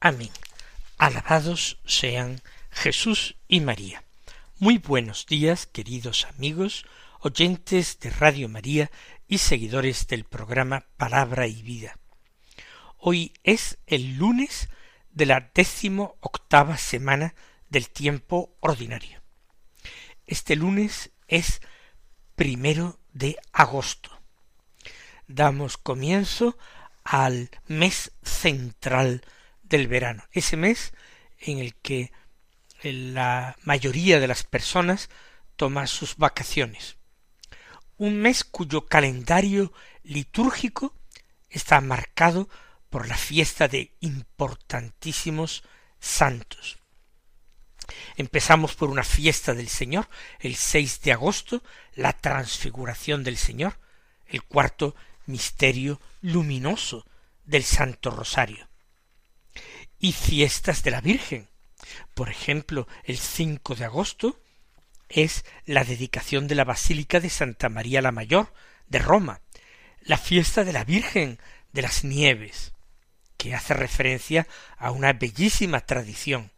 Amén. Alabados sean Jesús y María. Muy buenos días, queridos amigos, oyentes de Radio María y seguidores del programa Palabra y Vida. Hoy es el lunes de la décimo octava semana del tiempo ordinario. Este lunes es primero de agosto damos comienzo al mes central del verano, ese mes en el que la mayoría de las personas toma sus vacaciones. Un mes cuyo calendario litúrgico está marcado por la fiesta de importantísimos santos. Empezamos por una fiesta del Señor, el 6 de agosto, la transfiguración del Señor, el cuarto misterio luminoso del Santo Rosario. Y fiestas de la Virgen. Por ejemplo, el 5 de agosto es la dedicación de la Basílica de Santa María la Mayor de Roma, la fiesta de la Virgen de las Nieves, que hace referencia a una bellísima tradición.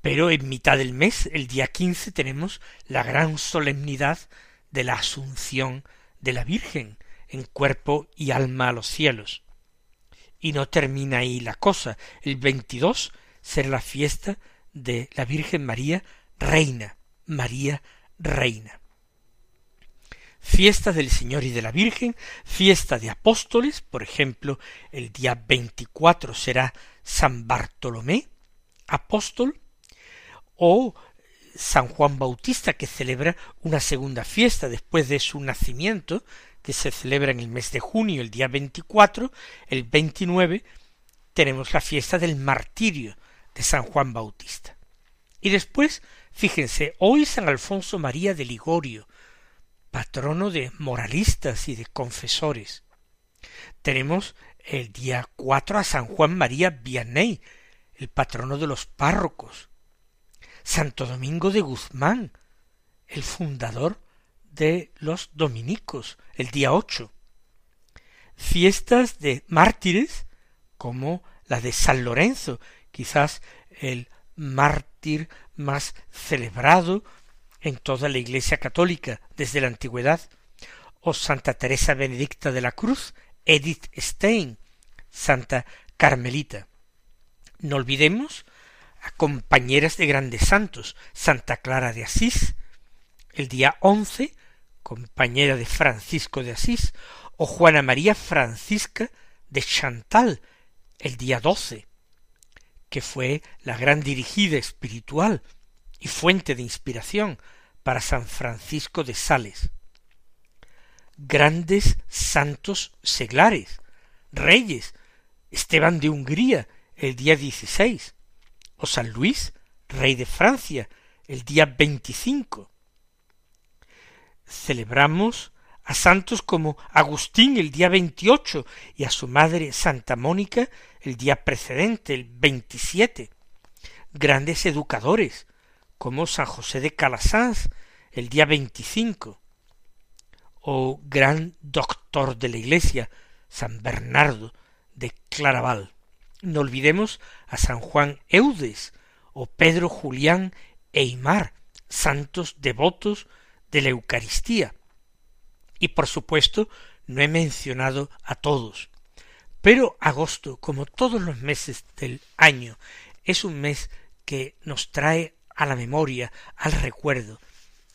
Pero en mitad del mes, el día quince, tenemos la gran solemnidad de la Asunción de la Virgen, en cuerpo y alma a los cielos. Y no termina ahí la cosa. El 22 será la fiesta de la Virgen María, Reina, María, Reina. Fiesta del Señor y de la Virgen, fiesta de apóstoles, por ejemplo, el día 24 será San Bartolomé, apóstol, o San Juan Bautista, que celebra una segunda fiesta después de su nacimiento, que se celebra en el mes de junio, el día 24, el 29 tenemos la fiesta del martirio de San Juan Bautista. Y después, fíjense, hoy San Alfonso María de Ligorio, patrono de moralistas y de confesores. Tenemos el día 4 a San Juan María Vianney, el patrono de los párrocos. Santo Domingo de Guzmán, el fundador de los dominicos, el día ocho. Fiestas de mártires, como la de San Lorenzo, quizás el mártir más celebrado en toda la Iglesia católica desde la antigüedad, o Santa Teresa Benedicta de la Cruz, Edith Stein, Santa Carmelita. No olvidemos a compañeras de grandes santos, Santa Clara de Asís, el día once compañera de Francisco de Asís, o Juana María Francisca de Chantal, el día doce, que fue la gran dirigida espiritual y fuente de inspiración para San Francisco de Sales. Grandes santos seglares, reyes, Esteban de Hungría, el día dieciséis, o San Luis, rey de Francia, el día veinticinco, celebramos a santos como Agustín el día veintiocho y a su madre Santa Mónica el día precedente, el veintisiete. Grandes educadores como San José de Calasanz el día veinticinco. O gran doctor de la Iglesia, San Bernardo de Claraval. No olvidemos a San Juan Eudes o Pedro Julián Eimar, santos devotos de la Eucaristía. Y por supuesto, no he mencionado a todos. Pero agosto, como todos los meses del año, es un mes que nos trae a la memoria, al recuerdo,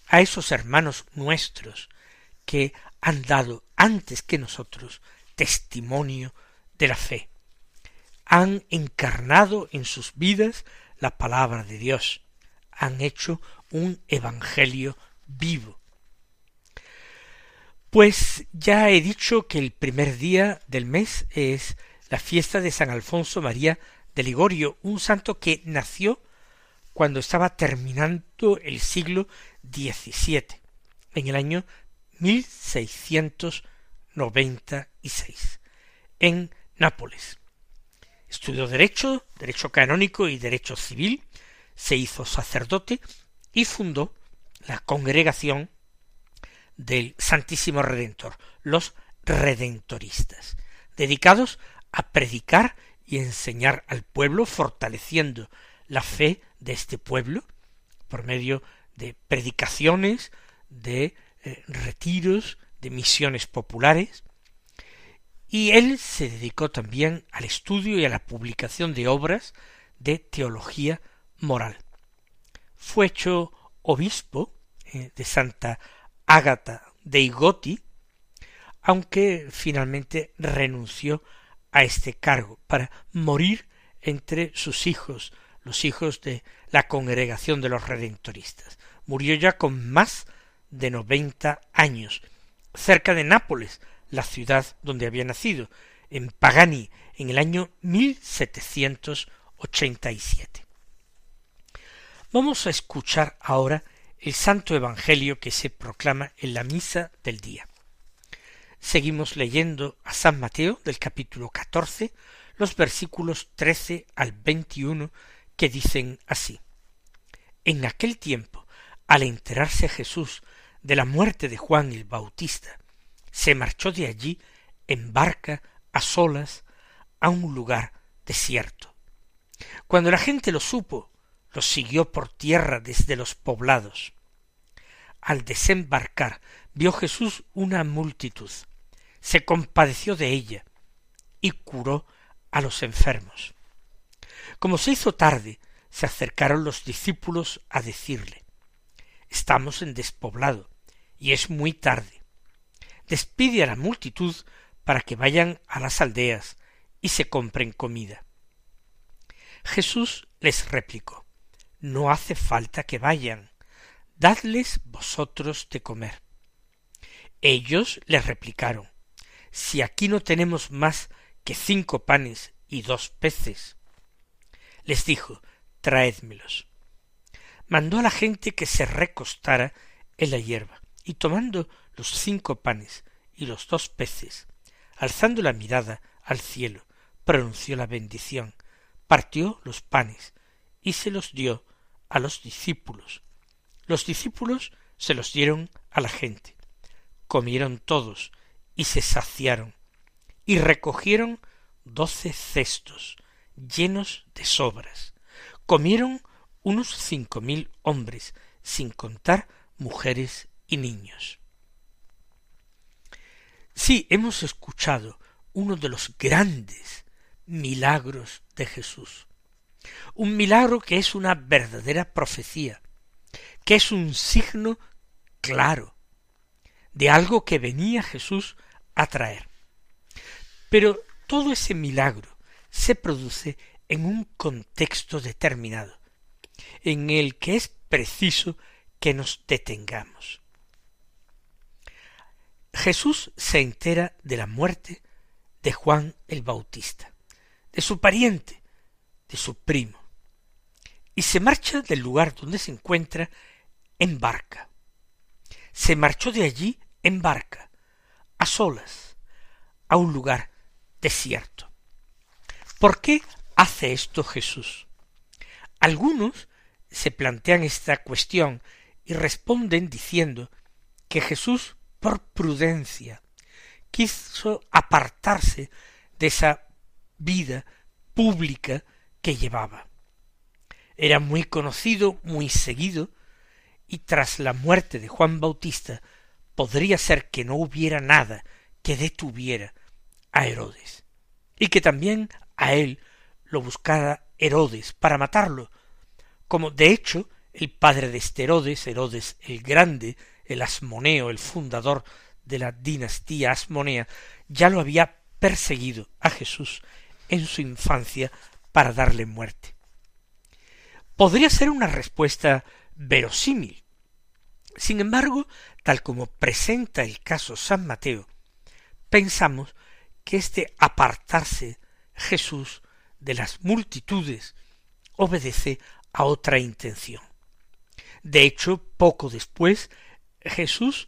a esos hermanos nuestros que han dado antes que nosotros testimonio de la fe. Han encarnado en sus vidas la palabra de Dios, han hecho un evangelio vivo. Pues ya he dicho que el primer día del mes es la fiesta de San Alfonso María de Ligorio, un santo que nació cuando estaba terminando el siglo XVII, en el año 1696, en Nápoles. Estudió Derecho, Derecho Canónico y Derecho Civil, se hizo sacerdote y fundó la congregación del Santísimo Redentor, los Redentoristas, dedicados a predicar y enseñar al pueblo, fortaleciendo la fe de este pueblo por medio de predicaciones, de eh, retiros, de misiones populares, y él se dedicó también al estudio y a la publicación de obras de teología moral. Fue hecho obispo eh, de Santa Ágata de Igoti, aunque finalmente renunció a este cargo para morir entre sus hijos, los hijos de la congregación de los redentoristas. Murió ya con más de noventa años, cerca de Nápoles, la ciudad donde había nacido, en Pagani, en el año 1787. Vamos a escuchar ahora el santo evangelio que se proclama en la misa del día. Seguimos leyendo a San Mateo del capítulo catorce los versículos trece al veintiuno que dicen así En aquel tiempo, al enterarse Jesús de la muerte de Juan el Bautista, se marchó de allí en barca a solas a un lugar desierto. Cuando la gente lo supo, siguió por tierra desde los poblados. Al desembarcar vio Jesús una multitud, se compadeció de ella y curó a los enfermos. Como se hizo tarde, se acercaron los discípulos a decirle Estamos en despoblado, y es muy tarde. Despide a la multitud para que vayan a las aldeas y se compren comida. Jesús les replicó No hace falta que vayan, dadles vosotros de comer. Ellos le replicaron Si aquí no tenemos más que cinco panes y dos peces. Les dijo Traédmelos. Mandó a la gente que se recostara en la hierba, y tomando los cinco panes y los dos peces, alzando la mirada al cielo, pronunció la bendición, partió los panes y se los dio a los discípulos. Los discípulos se los dieron a la gente. Comieron todos y se saciaron, y recogieron doce cestos llenos de sobras. Comieron unos cinco mil hombres, sin contar mujeres y niños. Sí, hemos escuchado uno de los grandes milagros de Jesús. Un milagro que es una verdadera profecía, que es un signo claro de algo que venía Jesús a traer. Pero todo ese milagro se produce en un contexto determinado, en el que es preciso que nos detengamos. Jesús se entera de la muerte de Juan el Bautista, de su pariente, de su primo, y se marcha del lugar donde se encuentra en barca. Se marchó de allí en barca, a solas, a un lugar desierto. ¿Por qué hace esto Jesús? Algunos se plantean esta cuestión y responden diciendo que Jesús por prudencia, quiso apartarse de esa vida pública que llevaba. Era muy conocido, muy seguido, y tras la muerte de Juan Bautista podría ser que no hubiera nada que detuviera a Herodes, y que también a él lo buscara Herodes para matarlo, como de hecho el padre de este Herodes, Herodes el Grande, el Asmoneo, el fundador de la dinastía Asmonea, ya lo había perseguido a Jesús en su infancia para darle muerte. Podría ser una respuesta verosímil. Sin embargo, tal como presenta el caso San Mateo, pensamos que este apartarse Jesús de las multitudes obedece a otra intención. De hecho, poco después, Jesús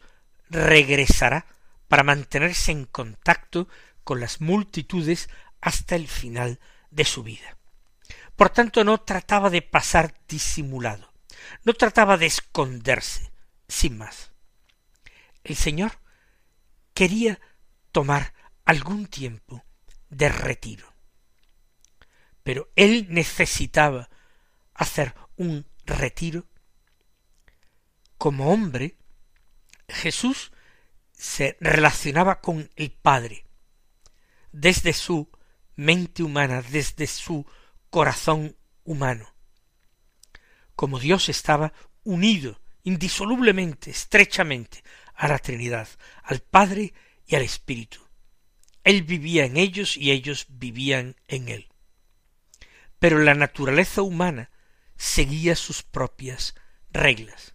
regresará para mantenerse en contacto con las multitudes hasta el final de su vida. Por tanto, no trataba de pasar disimulado, no trataba de esconderse, sin más. El Señor quería tomar algún tiempo de retiro. Pero él necesitaba hacer un retiro. Como hombre, Jesús se relacionaba con el Padre desde su mente humana, desde su corazón humano. Como Dios estaba unido indisolublemente, estrechamente a la Trinidad, al Padre y al Espíritu. Él vivía en ellos y ellos vivían en él. Pero la naturaleza humana seguía sus propias reglas.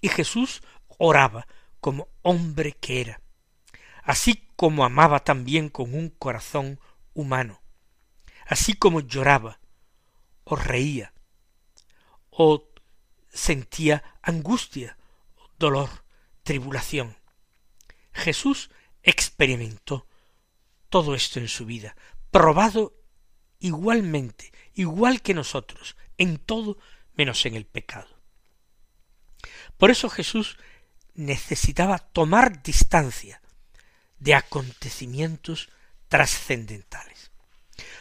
Y Jesús oraba como hombre que era, así como amaba también con un corazón humano, así como lloraba, o reía, o sentía angustia, dolor, tribulación. Jesús experimentó todo esto en su vida, probado igualmente, igual que nosotros, en todo menos en el pecado. Por eso Jesús necesitaba tomar distancia de acontecimientos trascendentales.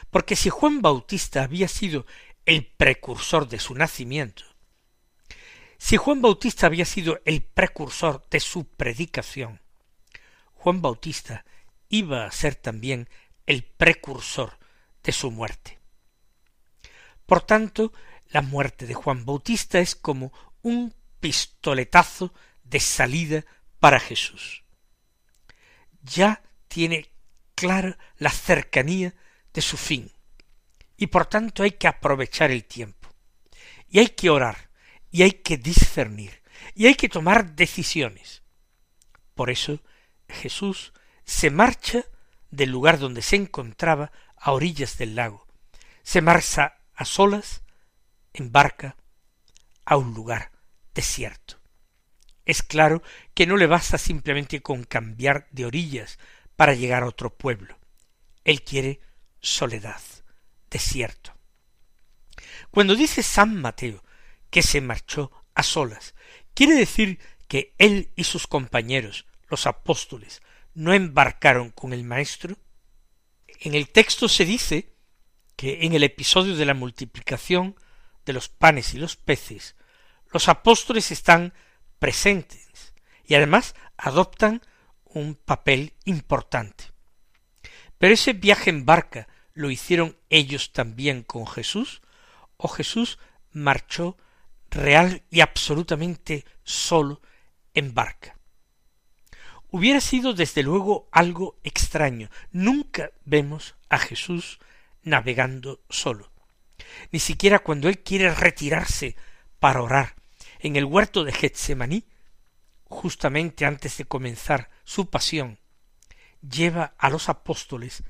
Porque si Juan Bautista había sido el precursor de su nacimiento, si Juan Bautista había sido el precursor de su predicación, Juan Bautista iba a ser también el precursor de su muerte. Por tanto, la muerte de Juan Bautista es como un pistoletazo de salida para Jesús. Ya tiene clara la cercanía de su fin, y por tanto hay que aprovechar el tiempo, y hay que orar, y hay que discernir, y hay que tomar decisiones. Por eso Jesús se marcha del lugar donde se encontraba a orillas del lago, se marcha a solas, embarca a un lugar desierto. Es claro que no le basta simplemente con cambiar de orillas para llegar a otro pueblo. Él quiere soledad, desierto. Cuando dice San Mateo que se marchó a solas, quiere decir que él y sus compañeros, los apóstoles, no embarcaron con el Maestro? En el texto se dice que en el episodio de la multiplicación de los panes y los peces, los apóstoles están presentes y además adoptan un papel importante. Pero ese viaje en barca lo hicieron ellos también con Jesús, o Jesús marchó real y absolutamente solo en barca hubiera sido desde luego algo extraño. Nunca vemos a Jesús navegando solo. Ni siquiera cuando él quiere retirarse para orar en el huerto de Getsemaní, justamente antes de comenzar su pasión, lleva a los apóstoles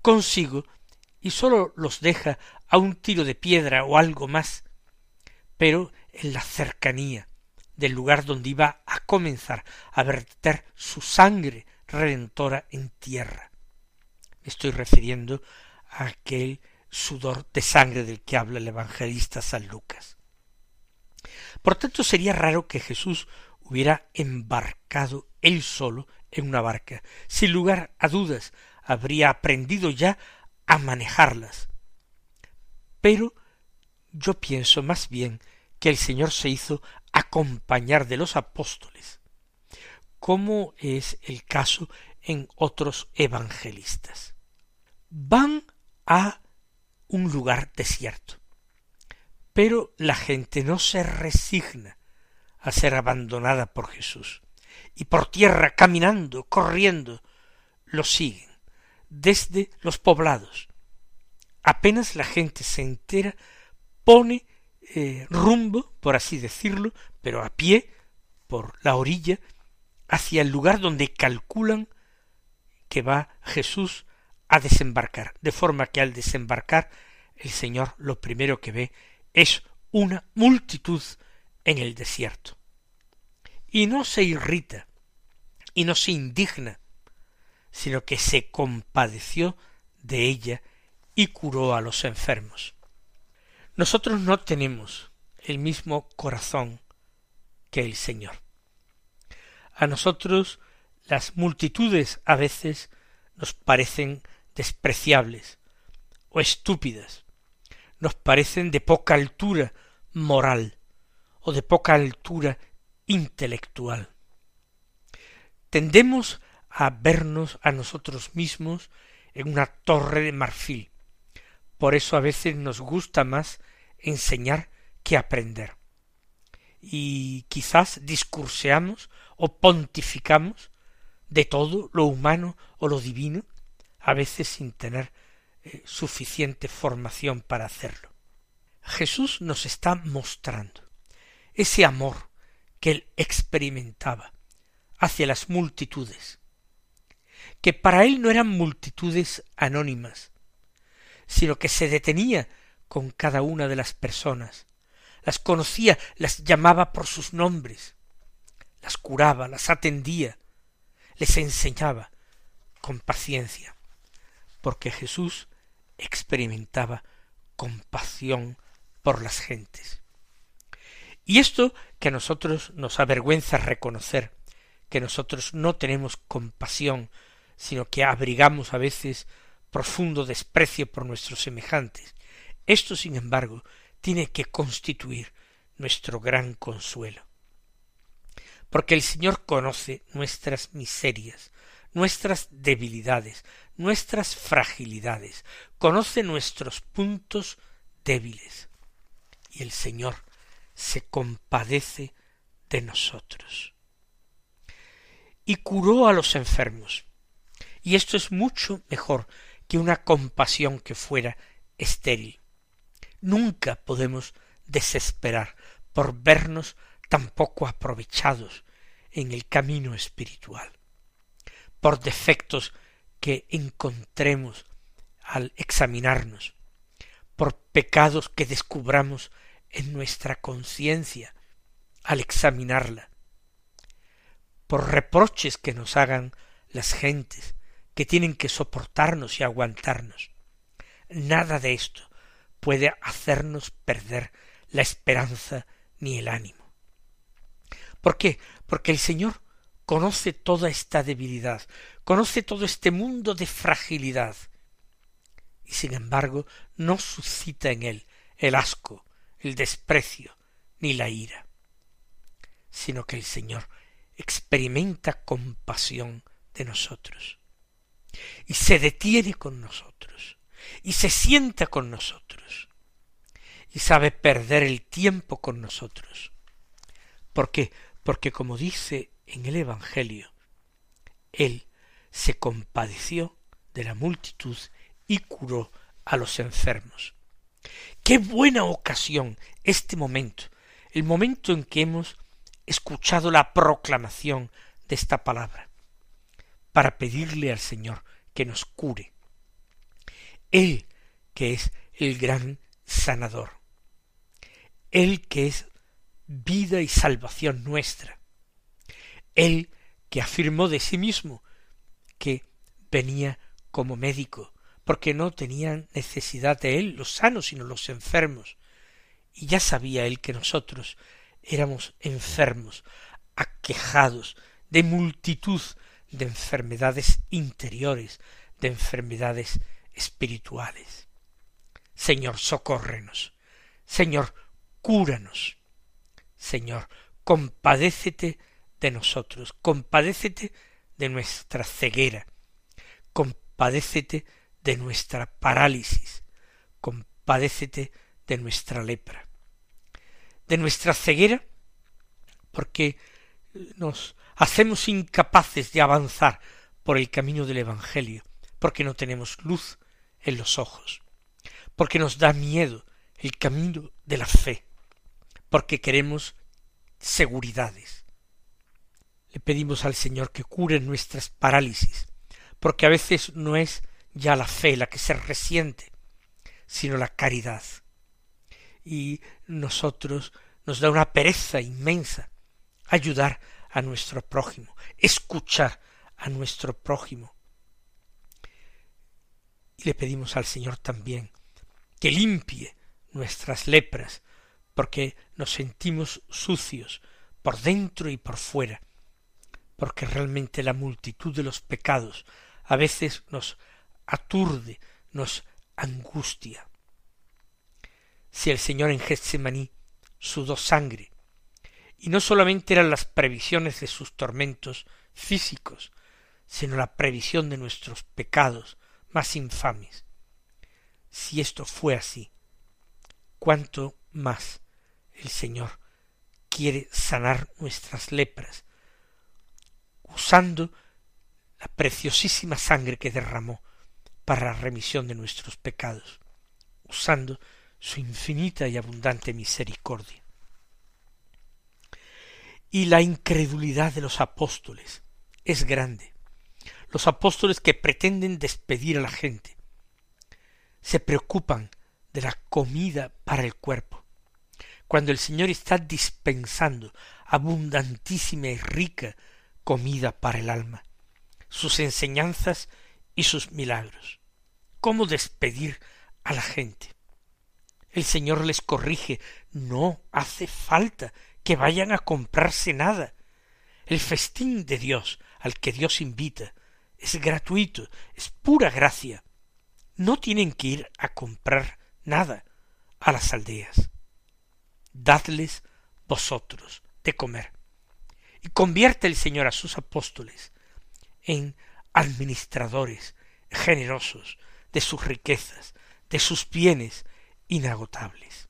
consigo y sólo los deja a un tiro de piedra o algo más, pero en la cercanía del lugar donde iba a comenzar a verter su sangre redentora en tierra. Me estoy refiriendo a aquel sudor de sangre del que habla el evangelista San Lucas. Por tanto, sería raro que Jesús hubiera embarcado él solo en una barca. Sin lugar a dudas, habría aprendido ya a manejarlas. Pero yo pienso más bien que el Señor se hizo acompañar de los apóstoles, como es el caso en otros evangelistas. Van a un lugar desierto, pero la gente no se resigna a ser abandonada por Jesús, y por tierra, caminando, corriendo, lo siguen, desde los poblados. Apenas la gente se entera, pone eh, rumbo, por así decirlo, pero a pie, por la orilla, hacia el lugar donde calculan que va Jesús a desembarcar, de forma que al desembarcar el Señor lo primero que ve es una multitud en el desierto. Y no se irrita, y no se indigna, sino que se compadeció de ella y curó a los enfermos. Nosotros no tenemos el mismo corazón que el Señor. A nosotros las multitudes a veces nos parecen despreciables o estúpidas, nos parecen de poca altura moral o de poca altura intelectual. Tendemos a vernos a nosotros mismos en una torre de marfil. Por eso a veces nos gusta más enseñar que aprender. Y quizás discurseamos o pontificamos de todo lo humano o lo divino, a veces sin tener eh, suficiente formación para hacerlo. Jesús nos está mostrando ese amor que él experimentaba hacia las multitudes, que para él no eran multitudes anónimas, sino que se detenía con cada una de las personas, las conocía, las llamaba por sus nombres, las curaba, las atendía, les enseñaba con paciencia, porque Jesús experimentaba compasión por las gentes. Y esto que a nosotros nos avergüenza reconocer, que nosotros no tenemos compasión, sino que abrigamos a veces profundo desprecio por nuestros semejantes, esto, sin embargo, tiene que constituir nuestro gran consuelo. Porque el Señor conoce nuestras miserias, nuestras debilidades, nuestras fragilidades, conoce nuestros puntos débiles. Y el Señor se compadece de nosotros. Y curó a los enfermos. Y esto es mucho mejor que una compasión que fuera estéril. Nunca podemos desesperar por vernos tan poco aprovechados en el camino espiritual, por defectos que encontremos al examinarnos, por pecados que descubramos en nuestra conciencia al examinarla, por reproches que nos hagan las gentes que tienen que soportarnos y aguantarnos. Nada de esto puede hacernos perder la esperanza ni el ánimo. ¿Por qué? Porque el Señor conoce toda esta debilidad, conoce todo este mundo de fragilidad, y sin embargo no suscita en él el asco, el desprecio ni la ira, sino que el Señor experimenta compasión de nosotros y se detiene con nosotros y se sienta con nosotros y sabe perder el tiempo con nosotros. ¿Por qué? Porque como dice en el Evangelio, Él se compadeció de la multitud y curó a los enfermos. Qué buena ocasión este momento, el momento en que hemos escuchado la proclamación de esta palabra, para pedirle al Señor que nos cure. Él que es el gran sanador, Él que es vida y salvación nuestra, Él que afirmó de sí mismo que venía como médico porque no tenían necesidad de él los sanos, sino los enfermos. Y ya sabía él que nosotros éramos enfermos, aquejados de multitud de enfermedades interiores, de enfermedades espirituales. Señor, socórrenos. Señor, cúranos. Señor, compadécete de nosotros, compadécete de nuestra ceguera, compadécete de nuestra parálisis, compadécete de nuestra lepra, de nuestra ceguera, porque nos hacemos incapaces de avanzar por el camino del Evangelio, porque no tenemos luz en los ojos, porque nos da miedo el camino de la fe, porque queremos seguridades. Le pedimos al Señor que cure nuestras parálisis, porque a veces no es ya la fe la que se resiente, sino la caridad. Y nosotros nos da una pereza inmensa ayudar a nuestro prójimo, escuchar a nuestro prójimo. Y le pedimos al Señor también que limpie nuestras lepras, porque nos sentimos sucios por dentro y por fuera, porque realmente la multitud de los pecados a veces nos aturde, nos angustia. Si el Señor en Getsemaní sudó sangre, y no solamente eran las previsiones de sus tormentos físicos, sino la previsión de nuestros pecados más infames. Si esto fue así, cuánto más el Señor quiere sanar nuestras lepras, usando la preciosísima sangre que derramó para la remisión de nuestros pecados, usando su infinita y abundante misericordia. Y la incredulidad de los apóstoles es grande. Los apóstoles que pretenden despedir a la gente se preocupan de la comida para el cuerpo, cuando el Señor está dispensando abundantísima y rica comida para el alma, sus enseñanzas y sus milagros. ¿Cómo despedir a la gente? El Señor les corrige, no hace falta que vayan a comprarse nada. El festín de Dios al que Dios invita es gratuito, es pura gracia. No tienen que ir a comprar nada a las aldeas. Dadles vosotros de comer. Y convierte el Señor a sus apóstoles en administradores generosos de sus riquezas, de sus bienes inagotables.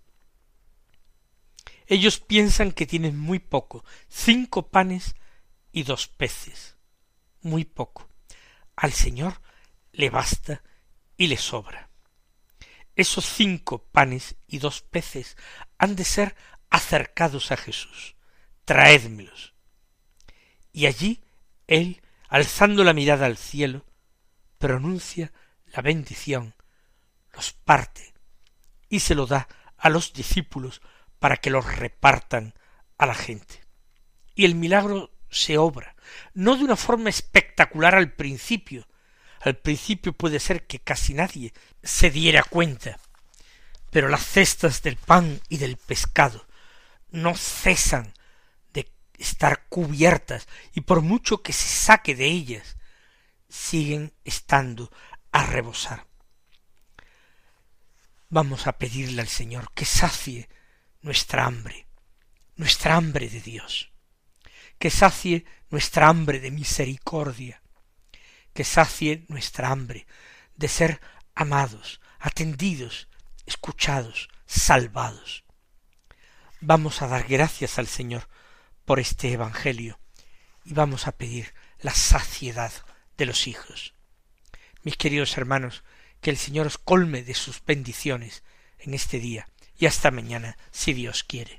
Ellos piensan que tienen muy poco, cinco panes y dos peces, muy poco. Al Señor le basta y le sobra. Esos cinco panes y dos peces han de ser acercados a Jesús. Traédmelos. Y allí él, alzando la mirada al cielo, pronuncia la bendición, los parte y se lo da a los discípulos para que los repartan a la gente. Y el milagro se obra, no de una forma espectacular al principio. Al principio puede ser que casi nadie se diera cuenta, pero las cestas del pan y del pescado no cesan estar cubiertas y por mucho que se saque de ellas, siguen estando a rebosar. Vamos a pedirle al Señor que sacie nuestra hambre, nuestra hambre de Dios, que sacie nuestra hambre de misericordia, que sacie nuestra hambre de ser amados, atendidos, escuchados, salvados. Vamos a dar gracias al Señor por este Evangelio y vamos a pedir la saciedad de los hijos. Mis queridos hermanos, que el Señor os colme de sus bendiciones en este día y hasta mañana, si Dios quiere.